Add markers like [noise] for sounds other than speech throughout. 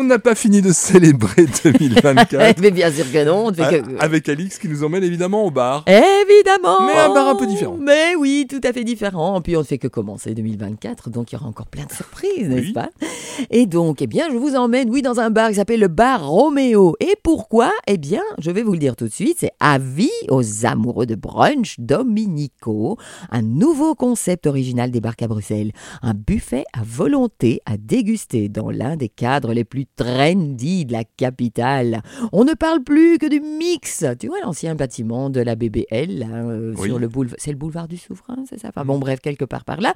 On n'a pas fini de célébrer [laughs] 2024. Mais bien sûr que non. on ne fait A- que- Avec Alix qui nous emmène évidemment au bar. Évidemment Mais un bar un peu différent. Mais oui, tout à fait différent. Puis on ne fait que commencer 2024, donc il y aura encore plein de surprises, n'est-ce pas? Et donc, eh bien, je vous emmène, oui, dans un bar qui s'appelle le bar Roméo. Et pourquoi? Eh bien, je vais vous le dire tout de suite, c'est avis aux amoureux de brunch Dominico, un nouveau concept original des barques à Bruxelles. Un buffet à volonté à déguster dans l'un des cadres les plus trendy de la capitale. On ne parle plus que du mix. Tu vois l'ancien bâtiment de la BBL euh, Oui. sur le boulevard, c'est le boulevard du Souverain, c'est ça? Enfin bon, bref, quelque part par là.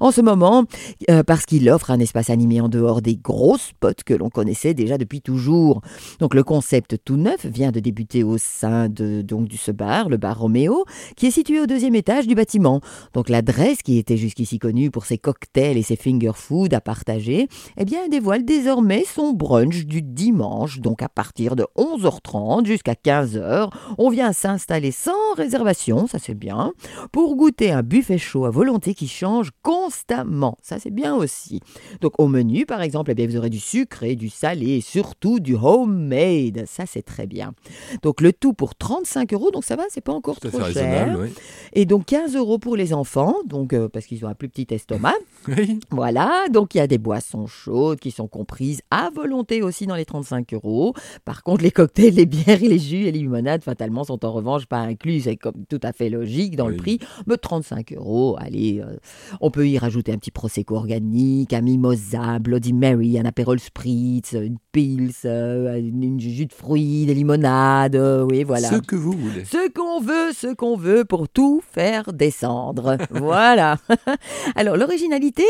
En ce moment, euh, parce qu'il offre un espace animé en dehors des gros spots que l'on connaissait déjà depuis toujours. Donc le concept tout neuf vient de débuter au sein de donc du ce bar, le bar Roméo, qui est situé au deuxième étage du bâtiment. Donc l'adresse qui était jusqu'ici connue pour ses cocktails et ses finger food à partager, eh bien dévoile désormais son brunch du dimanche, donc à partir de 11h30 jusqu'à 15h. On vient s'installer sans réservation, ça c'est bien, pour goûter un buffet chaud à volonté qui change constamment. Ça c'est bien aussi. Donc au menu par exemple, eh bien, vous aurez du sucré, du salé et surtout du homemade. Ça c'est très bien. Donc le tout pour 35 euros, donc ça va, c'est pas encore trop cher. oui. Et donc 15 euros pour les enfants, donc euh, parce qu'ils ont un plus petit estomac. [laughs] Oui. Voilà, donc il y a des boissons chaudes qui sont comprises à volonté aussi dans les 35 euros. Par contre, les cocktails, les bières et les jus et les limonades, fatalement, sont en revanche pas inclus. C'est comme tout à fait logique dans le prix. Mais 35 euros, allez, euh, on peut y rajouter un petit prosecco organique, un mimosa, Bloody Mary, un apérol spritz, une pils, euh, une, une jus de fruits, des limonades, euh, oui, voilà. Ce que vous voulez. Ce qu'on veut, ce qu'on veut pour tout faire descendre. [laughs] voilà. [laughs] Alors l'originalité,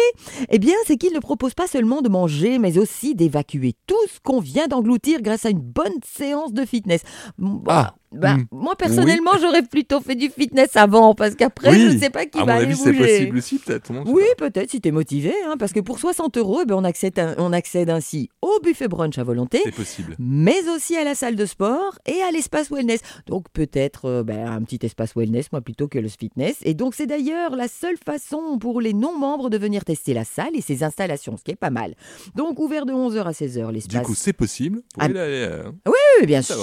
eh bien, c'est qu'il ne propose pas seulement de manger, mais aussi d'évacuer tout ce qu'on vient d'engloutir grâce à une bonne séance de fitness. Bon, Ah, bah, hmm. moi personnellement, j'aurais plutôt fait du fitness avant, parce qu'après, Oui. je ne sais pas qui à va mon aller avis, c'est bouger. possible aussi, peut-être. Oui, peut-être si t'es motivé, hein, parce que pour 60 euros, eh ben, on, accède, on accède ainsi au buffet brunch à volonté, C'est possible. mais aussi à la salle de sport et à l'espace wellness. Donc peut-être euh, ben, un petit espace wellness, moi plutôt que le fitness. Et donc c'est d'ailleurs la seule façon pour les non-membres de venir tester la salle et ses installations, ce qui est pas mal. Donc ouvert de 11h à 16h Du l'espace. coup, c'est possible. Vous Ah. aller, euh, Oui, bien sûr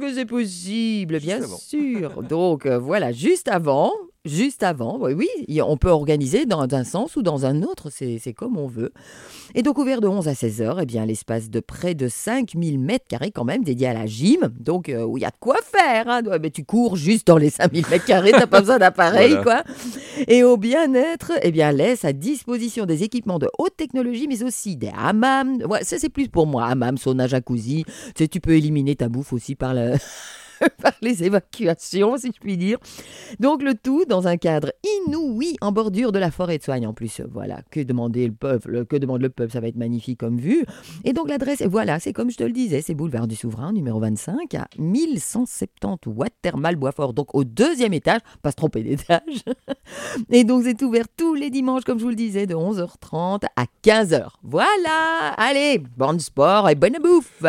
que c'est possible, bien sûr. Donc euh, voilà, juste avant, juste avant, oui, on peut organiser dans un sens ou dans un autre, c'est comme on veut. Et donc ouvert de 11 à 16 heures, eh bien l'espace de près de 5000 mètres carrés quand même dédié à la gym, donc euh, où il y a de quoi faire. Hein. Mais tu cours juste dans les 5000 mètres carrés, t'as pas besoin d'appareil, Voilà. quoi. Et au bien-être, eh bien laisse à disposition des équipements de haute technologie, mais aussi des hammams. Ouais, ça c'est plus pour moi, hammam, sauna, jacuzzi. Tu sais, tu peux éliminer ta bouffe aussi par le... [laughs] par les évacuations, si je puis dire. Donc le tout dans un cadre inouï en bordure de la forêt de Soigne en plus. Voilà, que demander le peuple, que demande le peuple, ça va être magnifique comme vue. Et donc l'adresse, voilà, c'est comme je te le disais, c'est boulevard du Souverain, numéro 25, à 1170 Watermal Boisfort, donc au deuxième étage, pas se tromper d'étage. [laughs] Et donc c'est ouvert tous les dimanches, comme je vous le disais, de 11h30 à 15h. Voilà, allez, bon sport et bonne bouffe